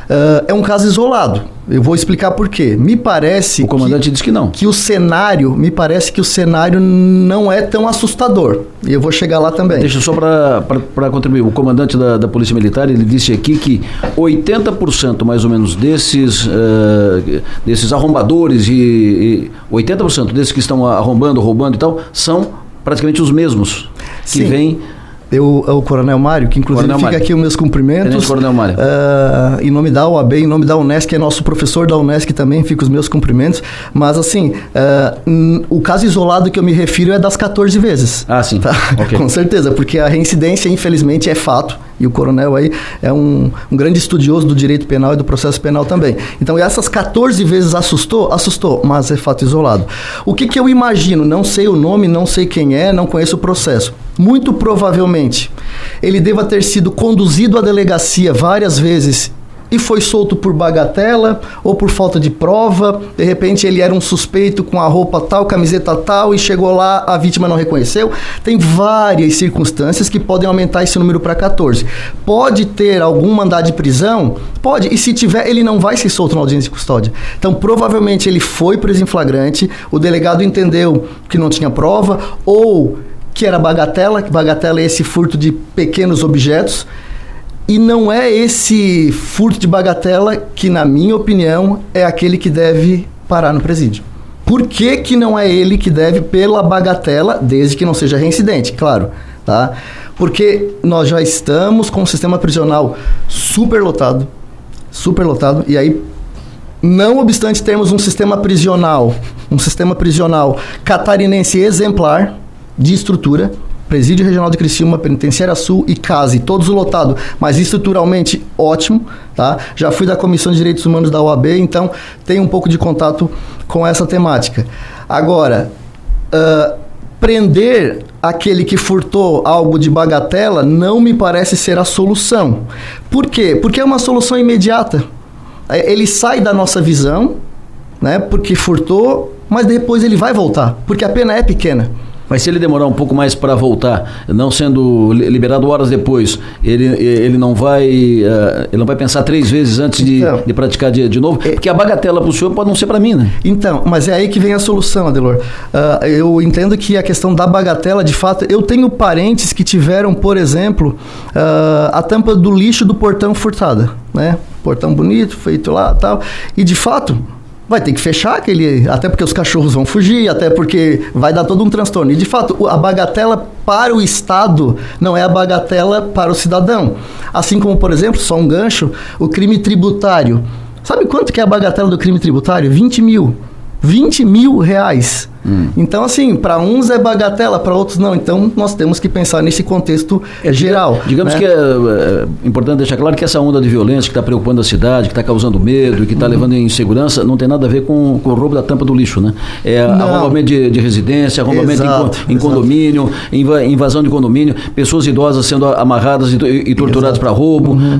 Uh, é um caso isolado. Eu vou explicar por quê. Me parece. O comandante que, diz que não. Que o cenário, me parece que o cenário não é tão assustador. E eu vou chegar lá também. Deixa só para contribuir. O comandante da, da, Polícia Militar ele disse aqui que 80% mais ou menos desses, uh, desses arrombadores e, e 80% desses que estão arrombando, roubando e tal, são praticamente os mesmos que vêm eu, é o Coronel Mário, que inclusive Coronel fica Mário. aqui os meus cumprimentos. Tenente Coronel Mário. Uh, em nome da UAB, em nome da Unesc, é nosso professor da Unesc também, fica os meus cumprimentos. Mas assim, uh, o caso isolado que eu me refiro é das 14 vezes. Ah, sim. Tá? Okay. Com certeza, porque a reincidência, infelizmente, é fato. E o coronel aí é um, um grande estudioso do direito penal e do processo penal também. Então, essas 14 vezes assustou? Assustou, mas é fato isolado. O que, que eu imagino? Não sei o nome, não sei quem é, não conheço o processo. Muito provavelmente ele deva ter sido conduzido à delegacia várias vezes e foi solto por bagatela ou por falta de prova. De repente ele era um suspeito com a roupa tal, camiseta tal e chegou lá, a vítima não reconheceu. Tem várias circunstâncias que podem aumentar esse número para 14. Pode ter algum mandado de prisão? Pode. E se tiver, ele não vai ser solto na audiência de custódia. Então provavelmente ele foi preso em flagrante, o delegado entendeu que não tinha prova ou que era bagatela, que bagatela é esse furto de pequenos objetos e não é esse furto de bagatela que, na minha opinião, é aquele que deve parar no presídio. Por que, que não é ele que deve pela bagatela, desde que não seja reincidente, claro, tá? Porque nós já estamos com um sistema prisional superlotado, superlotado, e aí, não obstante termos um sistema prisional, um sistema prisional catarinense exemplar de estrutura, Presídio Regional de Criciúma, Penitenciária Sul e CASE, todos lotados, mas estruturalmente ótimo, tá? Já fui da Comissão de Direitos Humanos da OAB, então tenho um pouco de contato com essa temática. Agora, uh, prender aquele que furtou algo de bagatela não me parece ser a solução. Por quê? Porque é uma solução imediata. É, ele sai da nossa visão, né? Porque furtou, mas depois ele vai voltar, porque a pena é pequena. Mas se ele demorar um pouco mais para voltar, não sendo liberado horas depois, ele, ele não vai uh, ele não vai pensar três vezes antes de, então, de praticar de, de novo? É, porque a bagatela para o senhor pode não ser para mim, né? Então, mas é aí que vem a solução, Adelor. Uh, eu entendo que a questão da bagatela, de fato, eu tenho parentes que tiveram, por exemplo, uh, a tampa do lixo do portão furtada, né? Portão bonito, feito lá tal. E de fato, vai ter que fechar aquele. Até porque os cachorros vão fugir, até porque vai dar todo um transtorno. E de fato, a bagatela para o Estado não é a bagatela para o cidadão. Assim como, por exemplo, só um gancho, o crime tributário. Sabe quanto que é a bagatela do crime tributário? 20 mil. 20 mil reais. Hum. Então, assim, para uns é bagatela, para outros não. Então, nós temos que pensar nesse contexto é, geral. Digamos né? que é, é, importante deixar claro que essa onda de violência que está preocupando a cidade, que está causando medo, que está uhum. levando insegurança, não tem nada a ver com, com o roubo da tampa do lixo, né? É não. arrombamento de, de residência, arrombamento exato, em, em condomínio, invasão de condomínio, pessoas idosas sendo amarradas e, e torturadas para roubo, uhum.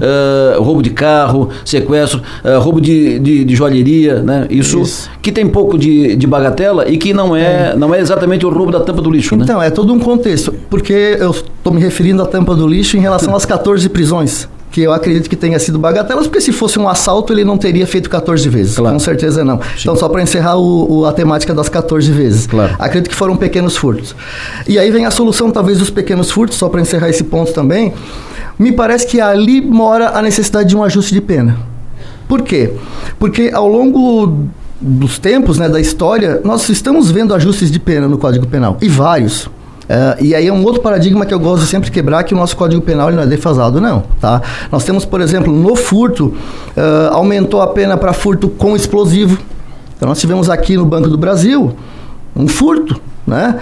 uh, roubo de carro, sequestro, uh, roubo de, de, de, joalheria, né? Isso, Isso, que tem pouco de, de bagatela e que não é, não é exatamente o roubo da tampa do lixo, né? Então, é todo um contexto. Porque eu estou me referindo à tampa do lixo em relação às 14 prisões que eu acredito que tenha sido bagatelas, porque se fosse um assalto ele não teria feito 14 vezes. Claro. Com certeza não. Sim. Então, só para encerrar o, o, a temática das 14 vezes. Claro. Acredito que foram pequenos furtos. E aí vem a solução, talvez, dos pequenos furtos, só para encerrar esse ponto também. me parece que ali mora a necessidade de um ajuste de pena. Por quê? Porque ao longo dos tempos, né, da história, nós estamos vendo ajustes de pena no Código Penal, e vários. Uh, e aí é um outro paradigma que eu gosto de sempre quebrar, que o nosso Código Penal não é defasado, não. Tá? Nós temos, por exemplo, no furto, uh, aumentou a pena para furto com explosivo. Então nós tivemos aqui no Banco do Brasil um furto, né?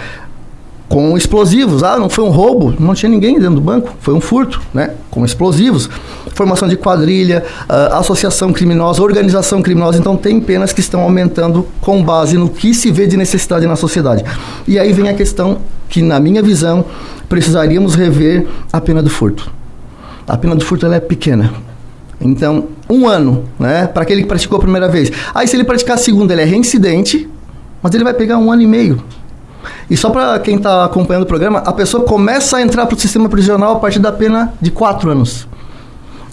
Com explosivos. Ah, não foi um roubo, não tinha ninguém dentro do banco, foi um furto, né? Com explosivos. Formação de quadrilha, uh, associação criminosa, organização criminosa. Então, tem penas que estão aumentando com base no que se vê de necessidade na sociedade. E aí vem a questão que, na minha visão, precisaríamos rever a pena do furto. A pena do furto ela é pequena. Então, um ano, né? Para aquele que praticou a primeira vez. Aí, se ele praticar a segunda, ele é reincidente, mas ele vai pegar um ano e meio e só para quem está acompanhando o programa, a pessoa começa a entrar para o sistema prisional a partir da pena de 4 anos.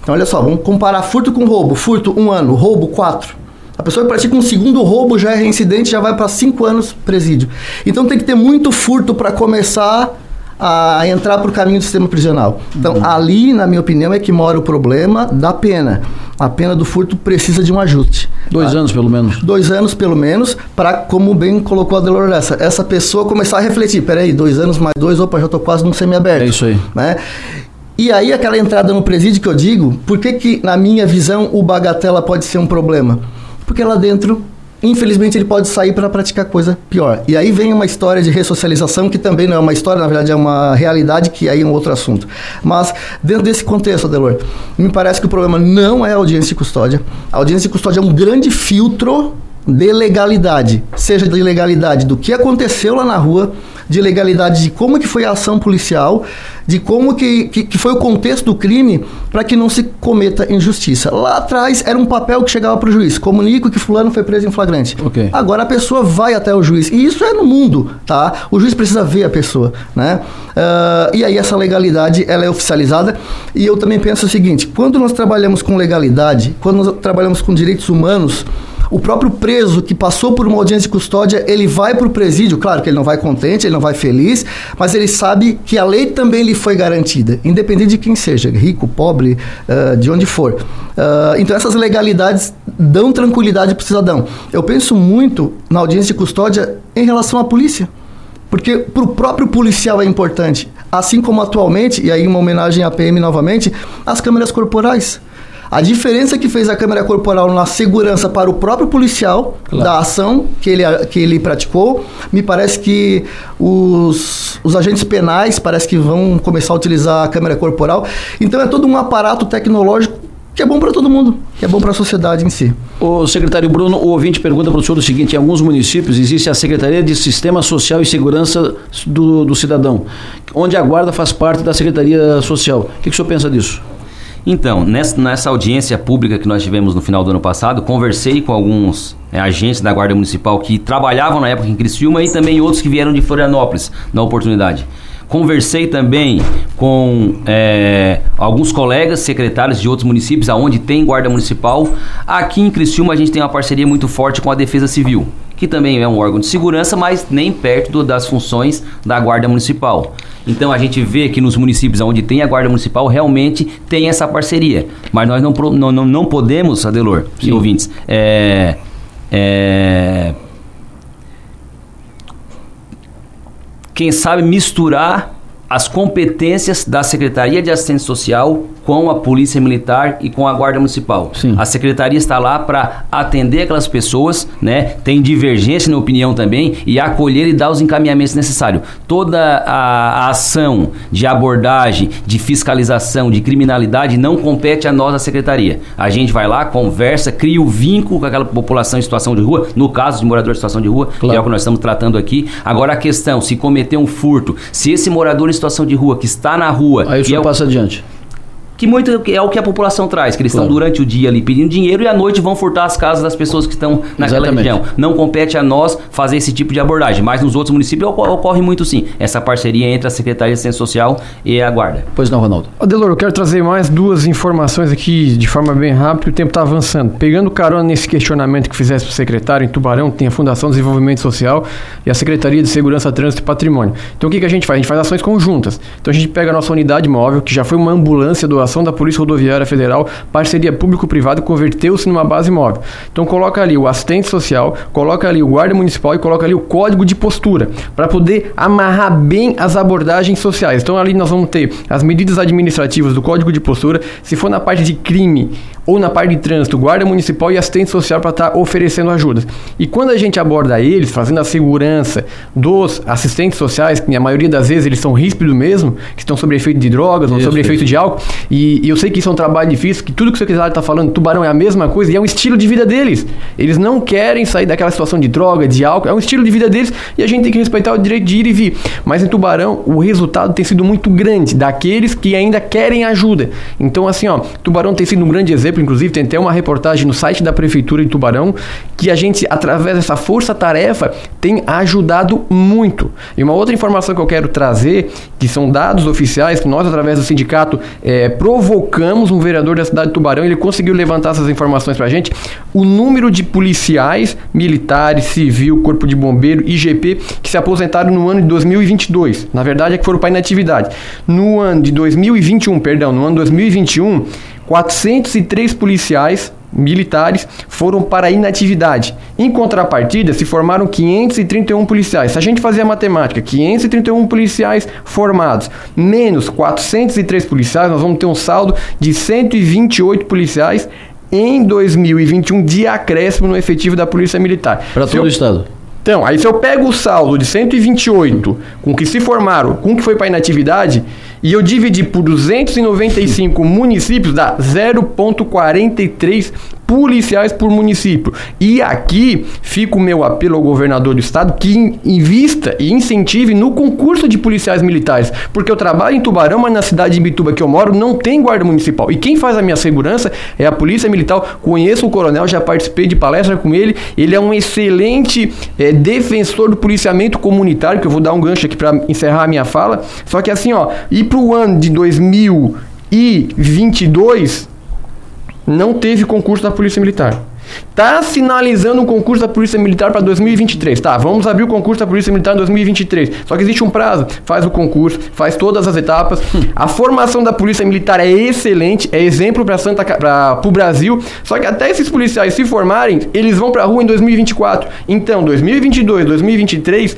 Então, olha só, vamos comparar furto com roubo. Furto, um ano. Roubo, quatro. A pessoa que pratica um segundo roubo já é reincidente, já vai para 5 anos presídio. Então, tem que ter muito furto para começar a entrar para o caminho do sistema prisional. Então, uhum. ali, na minha opinião, é que mora o problema da pena. A pena do furto precisa de um ajuste. Dois tá? anos, pelo menos. Dois anos, pelo menos, para, como bem colocou a Delor essa, essa pessoa começar a refletir. Peraí, dois anos mais dois, opa, já estou quase num semiaberto. É isso aí. Né? E aí, aquela entrada no presídio que eu digo, por que, que, na minha visão, o bagatela pode ser um problema? Porque lá dentro infelizmente ele pode sair para praticar coisa pior. E aí vem uma história de ressocialização que também não é uma história, na verdade é uma realidade que aí é um outro assunto. Mas dentro desse contexto, Adelor, me parece que o problema não é a audiência de custódia. A audiência de custódia é um grande filtro de legalidade, seja de legalidade do que aconteceu lá na rua, de legalidade de como que foi a ação policial, de como que, que, que foi o contexto do crime para que não se cometa injustiça. Lá atrás era um papel que chegava para o juiz, comunico que fulano foi preso em flagrante. Okay. Agora a pessoa vai até o juiz, e isso é no mundo, tá? O juiz precisa ver a pessoa, né? Uh, e aí essa legalidade, ela é oficializada, e eu também penso o seguinte, quando nós trabalhamos com legalidade, quando nós trabalhamos com direitos humanos, o próprio preso que passou por uma audiência de custódia, ele vai para o presídio, claro que ele não vai contente, ele não vai feliz, mas ele sabe que a lei também lhe foi garantida, independente de quem seja, rico, pobre, uh, de onde for. Uh, então essas legalidades dão tranquilidade para o cidadão. Eu penso muito na audiência de custódia em relação à polícia. Porque para o próprio policial é importante. Assim como atualmente, e aí uma homenagem à PM novamente, as câmeras corporais. A diferença que fez a câmera corporal na segurança para o próprio policial claro. da ação que ele, que ele praticou, me parece que os, os agentes penais parece que vão começar a utilizar a câmera corporal. Então é todo um aparato tecnológico que é bom para todo mundo, que é bom para a sociedade em si. O secretário Bruno, o ouvinte pergunta para o senhor o seguinte: em alguns municípios existe a Secretaria de Sistema Social e Segurança do, do Cidadão, onde a guarda faz parte da Secretaria Social. O que, que o senhor pensa disso? Então, nessa, audiência pública que nós tivemos no final do ano passado, conversei com alguns é, agentes da Guarda Municipal que trabalhavam na época em Criciúma e também outros que vieram de Florianópolis na oportunidade. Conversei também com é, alguns colegas secretários de outros municípios, aonde tem guarda municipal. Aqui em Criciúma a gente tem uma parceria muito forte com a Defesa Civil, que também é um órgão de segurança, mas nem perto do, das funções da guarda municipal. Então a gente vê que nos municípios onde tem a guarda municipal realmente tem essa parceria. Mas nós não, não, não, podemos, Adelor e ouvintes, é, é, quem sabe misturar as competências da Secretaria de Assistência Social com a Polícia Militar e com a Guarda Municipal. Sim. A secretaria está lá para atender aquelas pessoas, né? Tem divergência na opinião também e acolher e dar os encaminhamentos necessários. Toda a, a ação de abordagem, de fiscalização, de criminalidade não compete a nós, a secretaria. A gente vai lá, conversa, cria o vínculo com aquela população em situação de rua, no caso de morador em situação de rua, claro. que é o que nós estamos tratando aqui. Agora a questão, se cometer um furto, se esse morador em situação de rua que está na rua, aí o senhor é passa adiante que muito é o que a população traz, que eles Claro. estão durante o dia ali pedindo dinheiro e à noite vão furtar as casas das pessoas que estão naquela Exatamente. região. Não compete a nós fazer esse tipo de abordagem, mas nos outros municípios ocor- ocorre muito sim, essa parceria entre a Secretaria de Assistência Social e a Guarda. Pois não, Ronaldo. Adelor, eu quero trazer mais duas informações aqui de forma bem rápida, o tempo está avançando. Pegando carona nesse questionamento que fizesse para o secretário, em Tubarão tem a Fundação de Desenvolvimento Social e a Secretaria de Segurança, Trânsito e Patrimônio. Então o que, que a gente faz? A gente faz ações conjuntas. Então a gente pega a nossa unidade móvel, que já foi uma ambulância, doação da Polícia Rodoviária Federal, parceria público-privada, converteu-se numa base móvel. Então coloca ali o assistente social, coloca ali o guarda municipal e coloca ali o código de postura, para poder amarrar bem as abordagens sociais. Então ali nós vamos ter as medidas administrativas do código de postura, se for na parte de crime ou na parte de trânsito, guarda municipal e assistente social para estar oferecendo ajudas. E quando a gente aborda eles, fazendo a segurança dos assistentes sociais, que a maioria das vezes eles são ríspidos mesmo, que estão sob efeito de drogas ou Isso, sob efeito isso. de álcool, e, e eu sei que isso é um trabalho difícil, que tudo que o secretário está falando, tubarão é a mesma coisa e é um estilo de vida deles. Eles não querem sair daquela situação de droga, de álcool, é um estilo de vida deles e a gente tem que respeitar o direito de ir e vir. Mas em Tubarão, o resultado tem sido muito grande daqueles que ainda querem ajuda. Então, assim, ó, Tubarão tem sido um grande exemplo, inclusive tem até uma reportagem no site da Prefeitura de Tubarão que a gente, através dessa força-tarefa, tem ajudado muito. E uma outra informação que eu quero trazer, que são dados oficiais, que nós, através do sindicato, eh, provocamos um vereador da cidade de Tubarão, ele conseguiu levantar essas informações pra gente. O número de policiais, militares, civil, corpo de bombeiro, IGP, que se aposentaram no ano de 2022. Na verdade, é que foram para inatividade. No ano de 2021, perdão, no ano 2021, 403 policiais militares foram para a inatividade. Em contrapartida, se formaram 531 policiais. Se a gente fazer a matemática, 531 policiais formados, menos 403 policiais, nós vamos ter um saldo de 128 policiais em 2021 de acréscimo no efetivo da Polícia Militar. Para todo eu- o estado. então, aí se eu pego o saldo de 128 com que se formaram, com que foi para inatividade, e eu dividir por 295 municípios, dá 0,43 policiais por município. E aqui fica o meu apelo ao governador do estado que in- invista e incentive no concurso de policiais militares. Porque eu trabalho em Tubarão, mas na cidade de Bituba que eu moro não tem guarda municipal. E quem faz a minha segurança é a Polícia Militar. Conheço o coronel, já participei de palestra com ele. Ele é um excelente eh, defensor do policiamento comunitário, que eu vou dar um gancho aqui para encerrar a minha fala. Só que assim, ó, e para o ano de 2022 não teve concurso da Polícia Militar. Tá sinalizando um concurso da Polícia Militar para 2023. Tá, vamos abrir o concurso da Polícia Militar em 2023. Só que existe um prazo. Faz o concurso, faz todas as etapas. A formação da Polícia Militar é excelente, é exemplo para Santa para o Brasil. Só que até esses policiais se formarem, eles vão para a rua em 2024. Então, 2022, 2023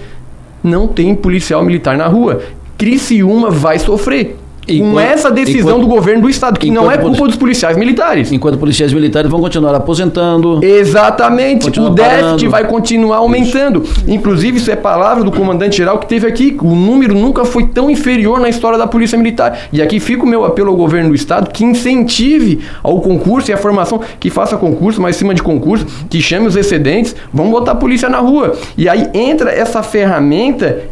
não tem policial militar na rua. Criciúma vai sofrer. com essa decisão enquanto- do governo do estado, que não é culpa dos policiais militares. Enquanto policiais militares vão continuar aposentando. Exatamente, Continua o déficit parando. vai continuar aumentando. Inclusive, isso é palavra do comandante geral que teve aqui. O número nunca foi tão inferior na história da Polícia Militar. E aqui fica o meu apelo ao governo do estado que incentive ao concurso e à formação, que faça concurso, mas em cima de concurso, que chame os excedentes, vamos botar a polícia na rua. E aí entra essa ferramenta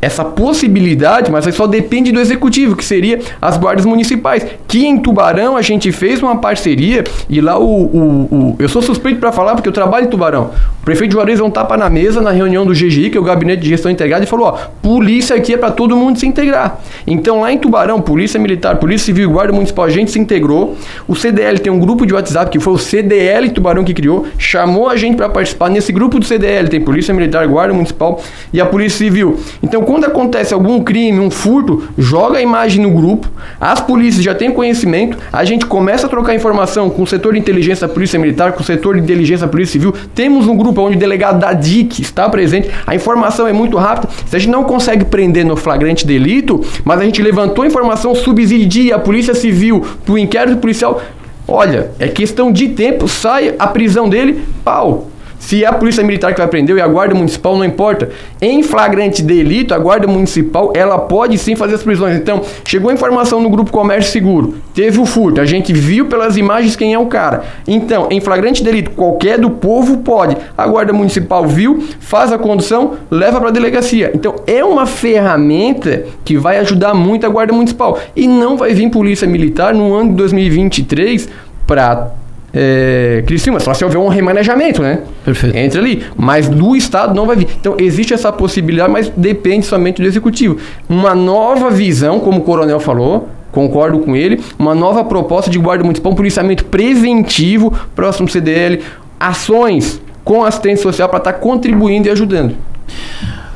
essa possibilidade, mas aí só depende do executivo, que seria as guardas municipais. Que em Tubarão a gente fez uma parceria e lá o. o- o- eu sou suspeito para falar porque eu trabalho em Tubarão. O prefeito Juarez deu um tapa na mesa na reunião do GGI, que é o Gabinete de Gestão Integrada, e falou: ó, polícia aqui é para todo mundo se integrar. Então lá em Tubarão, Polícia Militar, Polícia Civil e Guarda Municipal, a gente se integrou. O CDL tem um grupo de WhatsApp que foi o CDL Tubarão que criou, chamou a gente para participar. Nesse grupo do CDL tem Polícia Militar, Guarda Municipal e a Polícia Civil. Então, quando acontece algum crime, um furto, joga a imagem no grupo, as polícias já têm conhecimento, a gente começa a trocar informação com o setor de inteligência Polícia Militar, com o setor de inteligência Polícia Civil. Temos um grupo onde o delegado da DIC está presente, a informação é muito rápida. Se a gente não consegue prender no flagrante delito, mas a gente levantou a informação, subsidia a Polícia Civil para o inquérito policial, olha, é questão de tempo, sai a prisão dele, pau. Se é a polícia militar que vai prender e a guarda municipal, não importa. Em flagrante delito, a guarda municipal, ela pode sim fazer as prisões. Então, chegou a informação no grupo Comércio Seguro, teve o furto, a gente viu pelas imagens quem é o cara. Então, em flagrante delito, qualquer do povo pode. A guarda municipal viu, faz a condução, leva para a delegacia. Então, é uma ferramenta que vai ajudar muito a guarda municipal. E não vai vir polícia militar no ano de 2023 para é, Criciúma, só se houver um remanejamento, né? Perfeito. Entra ali. Mas do Estado não vai vir. Então, existe essa possibilidade, mas depende somente do Executivo. Uma nova visão, como o Coronel falou, concordo com ele, uma nova proposta de guarda municipal, um policiamento preventivo, próximo CDL, ações com assistência social para estar tá contribuindo e ajudando.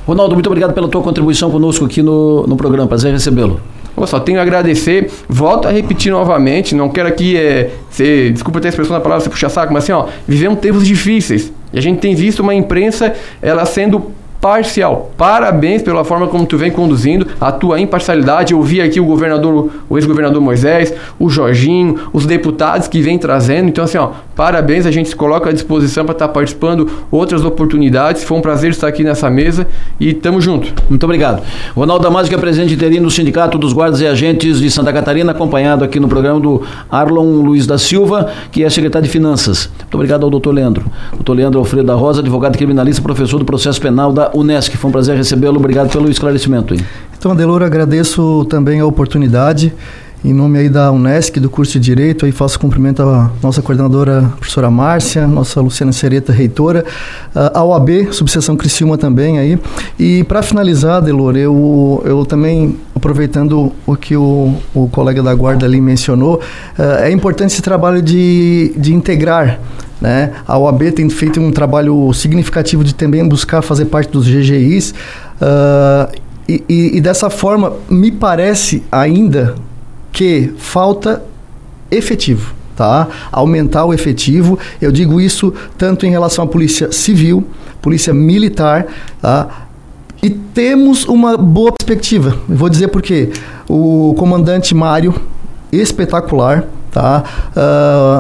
Ronaldo, muito obrigado pela tua contribuição conosco aqui no, no programa. Prazer recebê-lo. Eu só tenho a agradecer. Volto a repetir novamente. Não quero aqui é, ser, desculpa ter a expressão da palavra, você puxa saco, mas assim, ó, vivemos tempos difíceis. E a gente tem visto uma imprensa ela sendo parcial. Parabéns pela forma como tu vem conduzindo, a tua imparcialidade. Eu vi aqui o governador, o ex-governador Moisés, o Jorginho, os deputados que vem trazendo. Então, assim, ó, parabéns, a gente se coloca à disposição para estar tá participando outras oportunidades. Foi um prazer estar aqui nessa mesa e tamo junto. Muito obrigado. Ronaldo Damasio, que é presidente interino do Sindicato dos Guardas e Agentes de Santa Catarina, acompanhado aqui no programa do Arlon Luiz da Silva, que é secretário de Finanças. Muito obrigado ao doutor Leandro. Doutor Leandro Alfredo da Rosa, advogado criminalista, professor do processo penal da Unesc. Foi um prazer recebê-lo. Obrigado pelo esclarecimento. Aí. Então, Adelor, agradeço também a oportunidade. Em nome aí da Unesc, do curso de Direito, aí faço cumprimento à nossa coordenadora, professora Márcia, nossa Luciana Sereta, reitora, a OAB, subseção Criciúma também aí. E para finalizar, Delor, eu, eu também, aproveitando o que o, o colega da guarda ali mencionou, é importante esse trabalho de, de integrar né? A OAB tem feito um trabalho significativo de também buscar fazer parte dos GGIs. Uh, ah, e, e, e dessa forma, me parece ainda que falta efetivo. Tá? Aumentar o efetivo. Eu digo isso tanto em relação à polícia civil, polícia militar, tá? E temos uma boa perspectiva. Eu vou dizer por quê. O comandante Mário, espetacular, Tá?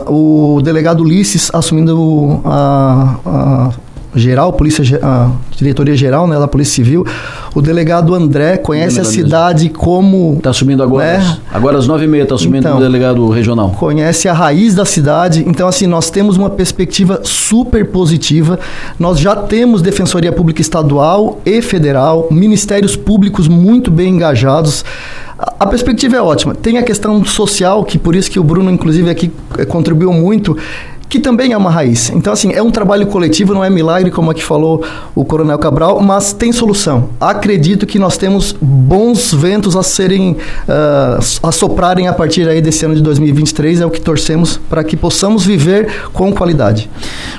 Uh, o delegado Ulisses assumindo a, a geral, polícia, a diretoria geral né, da Polícia Civil. O delegado André conhece a cidade mesmo. como. Está assumindo agora. Né? Agora às nove e meia está assumindo então, o delegado regional. Conhece a raiz da cidade. Então, assim, nós temos uma perspectiva super positiva. Nós já temos Defensoria Pública Estadual e Federal, ministérios públicos muito bem engajados. A perspectiva é ótima. Tem a questão social, que por isso que o Bruno, inclusive, aqui eh, contribuiu muito, que também é uma raiz. Então, assim, é um trabalho coletivo, não é milagre, como aqui falou o Coronel Cabral, mas tem solução. Acredito que nós temos bons ventos a serem, uh, a soprarem a partir aí desse ano de 2023, é o que torcemos para que possamos viver com qualidade.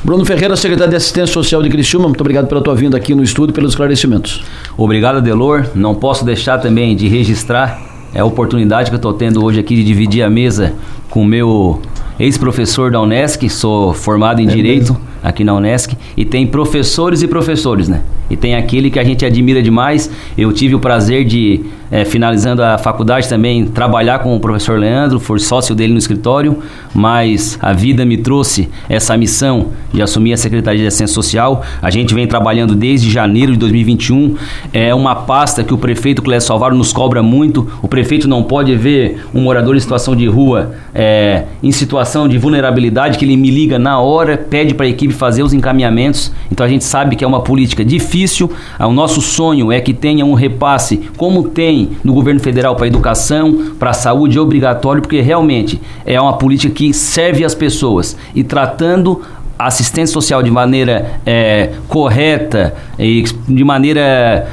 Bruno Ferreira, secretário de Assistência Social de Criciúma, muito obrigado pela tua vinda aqui no estúdio e pelos esclarecimentos. Obrigado, Delor. Não posso deixar também de registrar é a oportunidade que eu estou tendo hoje aqui de dividir a mesa com o meu ex-professor da Unesc, sou formado em é Direito mesmo. Aqui na Unesc, e tem professores e professores, né? E tem aquele que a gente admira demais. Eu tive o prazer de, é, finalizando a faculdade também, trabalhar com o professor Leandro, for sócio dele no escritório, mas a vida me trouxe essa missão de assumir a Secretaria de Assistência Social. A gente vem trabalhando desde janeiro de 2021. É uma pasta que o prefeito Clécio Salvaro nos cobra muito. O prefeito não pode ver um morador em situação de rua é, em situação de vulnerabilidade que ele me liga na hora, pede para a equipe fazer os encaminhamentos. Então a gente sabe que é uma política difícil. O nosso sonho é que tenha um repasse, como tem no governo federal para a educação, para a saúde, obrigatório, porque realmente é uma política que serve às pessoas e tratando assistência social de maneira é, correta e de maneira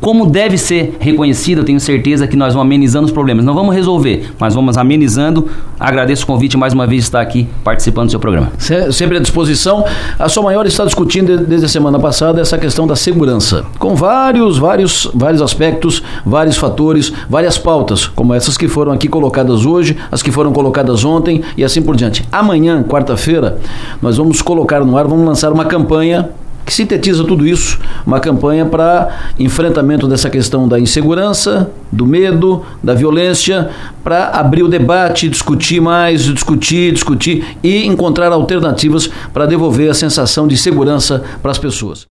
como deve ser reconhecido, eu tenho certeza que nós vamos amenizando os problemas. Não vamos resolver, mas vamos amenizando. Agradeço o convite mais uma vez de estar aqui participando do seu programa. Sempre à disposição. A sua maior está discutindo desde a semana passada essa questão da segurança, com vários, vários, vários aspectos, vários fatores, várias pautas, como essas que foram aqui colocadas hoje, as que foram colocadas ontem e assim por diante. Amanhã, quarta-feira, nós vamos colocar no ar, vamos lançar uma campanha que sintetiza tudo isso, uma campanha para enfrentamento dessa questão da insegurança, do medo, da violência, para abrir o debate, discutir mais, discutir, discutir e encontrar alternativas para devolver a sensação de segurança para as pessoas.